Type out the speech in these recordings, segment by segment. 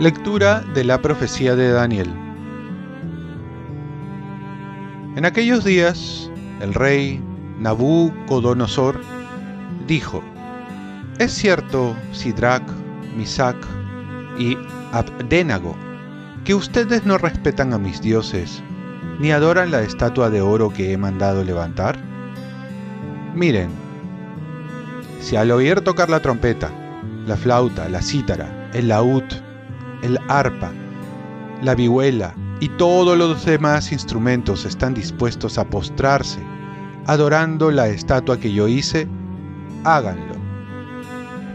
Lectura de la profecía de Daniel. En aquellos días, el rey Nabucodonosor dijo, Es cierto, Sidrach, Misac y Abdenago, que ustedes no respetan a mis dioses, ni adoran la estatua de oro que he mandado levantar. Miren, si al oír tocar la trompeta, la flauta, la cítara, el laúd, el arpa, la vihuela y todos los demás instrumentos están dispuestos a postrarse, adorando la estatua que yo hice, háganlo.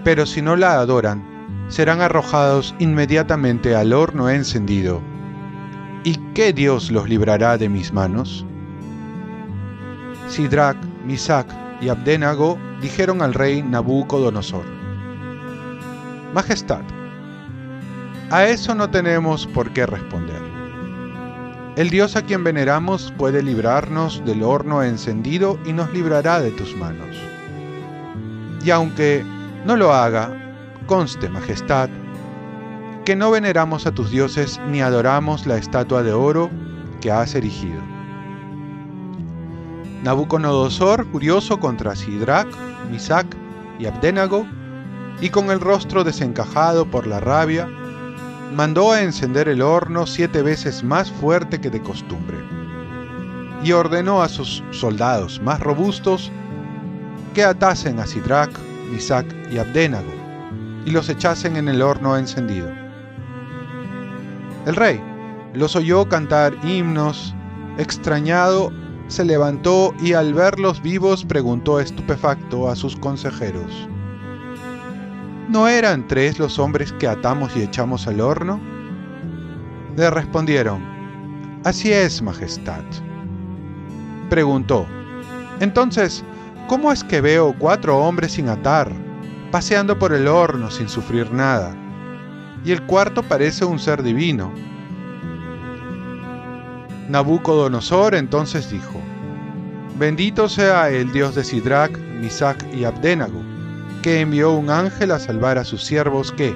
Pero si no la adoran, serán arrojados inmediatamente al horno encendido. ¿Y qué Dios los librará de mis manos? Sidrach, Misac y Abdenago dijeron al rey Nabucodonosor: Majestad, a eso no tenemos por qué responder. El Dios a quien veneramos puede librarnos del horno encendido y nos librará de tus manos. Y aunque no lo haga, conste, Majestad, que no veneramos a tus dioses ni adoramos la estatua de oro que has erigido. Nabucodonosor, furioso contra Sidrach, Misac y Abdenago, y con el rostro desencajado por la rabia, mandó a encender el horno siete veces más fuerte que de costumbre, y ordenó a sus soldados más robustos que atasen a Sidrach, Misac y Abdenago, y los echasen en el horno encendido. El rey los oyó cantar himnos, extrañado, se levantó y al verlos vivos preguntó estupefacto a sus consejeros, ¿No eran tres los hombres que atamos y echamos al horno? Le respondieron, Así es, Majestad. Preguntó, Entonces, ¿cómo es que veo cuatro hombres sin atar, paseando por el horno sin sufrir nada? Y el cuarto parece un ser divino. Nabucodonosor entonces dijo, Bendito sea el Dios de Sidrach, Misac y Abdenago que envió un ángel a salvar a sus siervos que,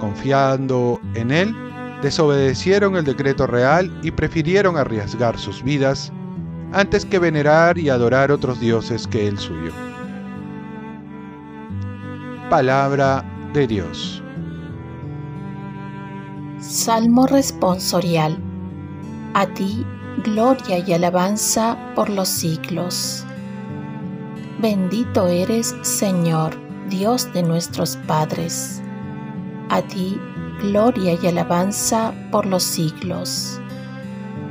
confiando en él, desobedecieron el decreto real y prefirieron arriesgar sus vidas antes que venerar y adorar otros dioses que el suyo. Palabra de Dios. Salmo responsorial. A ti, gloria y alabanza por los siglos. Bendito eres, Señor, Dios de nuestros padres. A ti, gloria y alabanza por los siglos.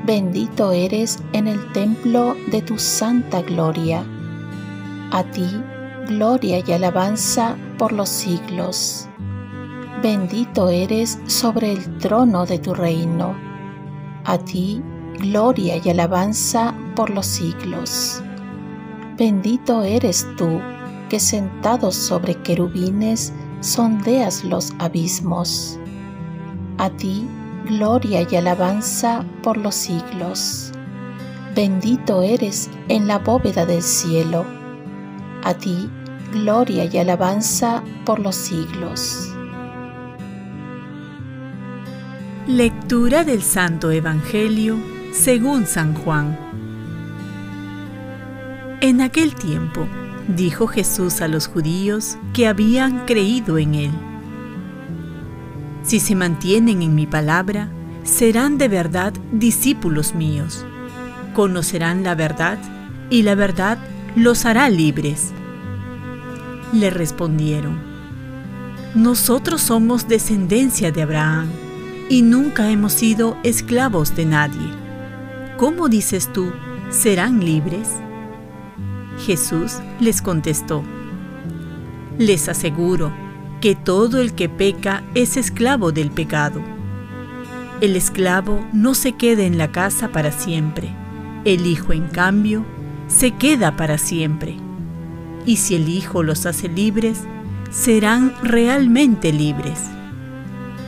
Bendito eres en el templo de tu santa gloria. A ti, gloria y alabanza por los siglos. Bendito eres sobre el trono de tu reino. A ti, gloria y alabanza por los siglos. Bendito eres tú, que sentado sobre querubines sondeas los abismos. A ti, gloria y alabanza por los siglos. Bendito eres en la bóveda del cielo. A ti, gloria y alabanza por los siglos. Lectura del Santo Evangelio según San Juan. En aquel tiempo, dijo Jesús a los judíos que habían creído en Él. Si se mantienen en mi palabra, serán de verdad discípulos míos. Conocerán la verdad y la verdad los hará libres. Le respondieron, nosotros somos descendencia de Abraham y nunca hemos sido esclavos de nadie. ¿Cómo dices tú, serán libres? Jesús les contestó, Les aseguro que todo el que peca es esclavo del pecado. El esclavo no se queda en la casa para siempre, el Hijo en cambio se queda para siempre. Y si el Hijo los hace libres, serán realmente libres.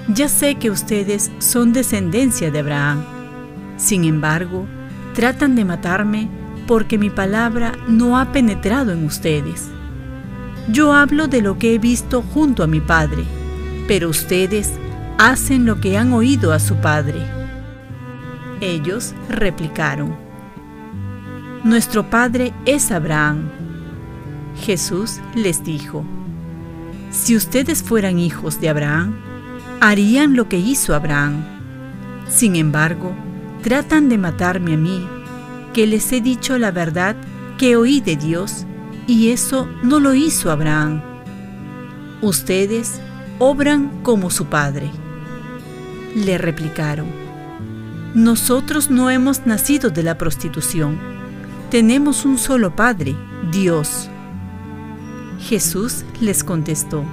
Ya sé que ustedes son descendencia de Abraham. Sin embargo, tratan de matarme porque mi palabra no ha penetrado en ustedes. Yo hablo de lo que he visto junto a mi Padre, pero ustedes hacen lo que han oído a su Padre. Ellos replicaron, Nuestro Padre es Abraham. Jesús les dijo, Si ustedes fueran hijos de Abraham, harían lo que hizo Abraham. Sin embargo, tratan de matarme a mí, que les he dicho la verdad que oí de Dios, y eso no lo hizo Abraham. Ustedes obran como su padre. Le replicaron, nosotros no hemos nacido de la prostitución, tenemos un solo Padre, Dios. Jesús les contestó,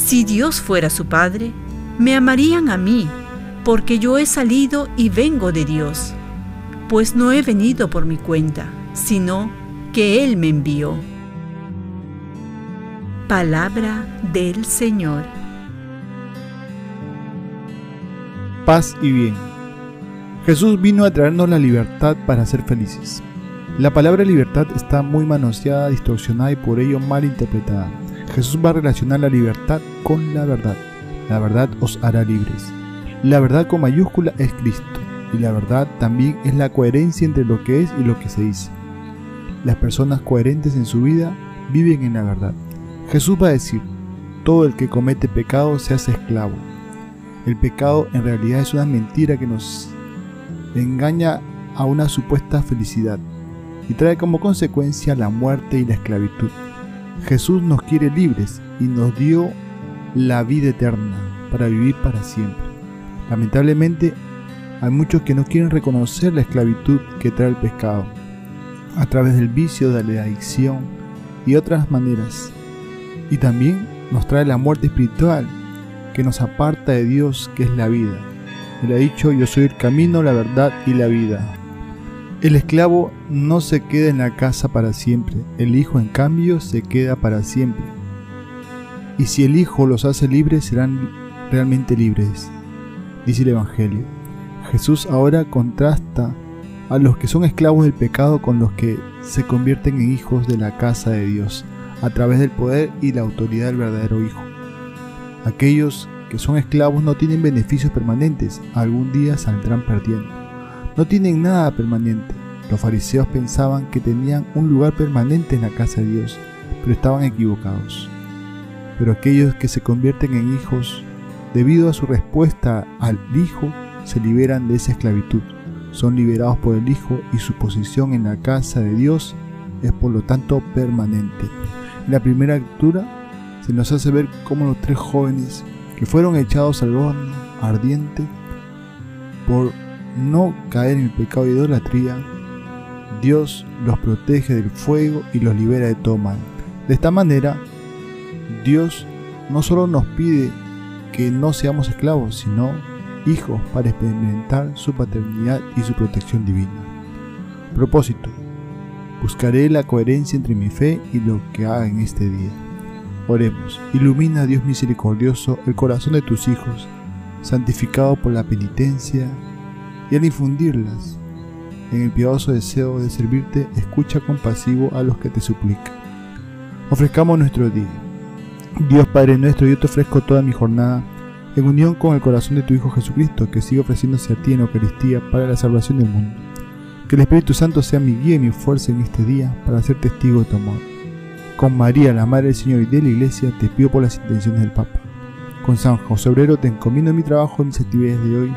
si Dios fuera su Padre, me amarían a mí, porque yo he salido y vengo de Dios, pues no he venido por mi cuenta, sino que Él me envió. Palabra del Señor. Paz y bien. Jesús vino a traernos la libertad para ser felices. La palabra libertad está muy manoseada, distorsionada y por ello mal interpretada. Jesús va a relacionar la libertad con la verdad. La verdad os hará libres. La verdad con mayúscula es Cristo, y la verdad también es la coherencia entre lo que es y lo que se dice. Las personas coherentes en su vida viven en la verdad. Jesús va a decir, todo el que comete pecado se hace esclavo. El pecado en realidad es una mentira que nos engaña a una supuesta felicidad y trae como consecuencia la muerte y la esclavitud. Jesús nos quiere libres y nos dio la vida eterna para vivir para siempre. Lamentablemente, hay muchos que no quieren reconocer la esclavitud que trae el pescado, a través del vicio, de la adicción y otras maneras. Y también nos trae la muerte espiritual, que nos aparta de Dios, que es la vida. Él ha dicho, yo soy el camino, la verdad y la vida. El esclavo no se queda en la casa para siempre, el Hijo en cambio se queda para siempre. Y si el Hijo los hace libres, serán realmente libres dice el Evangelio. Jesús ahora contrasta a los que son esclavos del pecado con los que se convierten en hijos de la casa de Dios a través del poder y la autoridad del verdadero Hijo. Aquellos que son esclavos no tienen beneficios permanentes, algún día saldrán perdiendo. No tienen nada permanente. Los fariseos pensaban que tenían un lugar permanente en la casa de Dios, pero estaban equivocados. Pero aquellos que se convierten en hijos debido a su respuesta al Hijo, se liberan de esa esclavitud. Son liberados por el Hijo y su posición en la casa de Dios es por lo tanto permanente. En la primera lectura se nos hace ver cómo los tres jóvenes que fueron echados al horno ardiente por no caer en el pecado de idolatría, Dios los protege del fuego y los libera de todo mal. De esta manera, Dios no solo nos pide que no seamos esclavos, sino hijos para experimentar su paternidad y su protección divina. Propósito. Buscaré la coherencia entre mi fe y lo que haga en este día. Oremos. Ilumina, Dios misericordioso, el corazón de tus hijos, santificado por la penitencia, y al infundirlas en el piadoso deseo de servirte, escucha compasivo a los que te suplican. Ofrezcamos nuestro día Dios Padre nuestro, yo te ofrezco toda mi jornada en unión con el corazón de tu Hijo Jesucristo, que sigue ofreciéndose a ti en Eucaristía para la salvación del mundo. Que el Espíritu Santo sea mi guía y mi fuerza en este día para ser testigo de tu amor. Con María, la Madre del Señor y de la Iglesia, te pido por las intenciones del Papa. Con San José Obrero te encomiendo mi trabajo y mis actividades de hoy,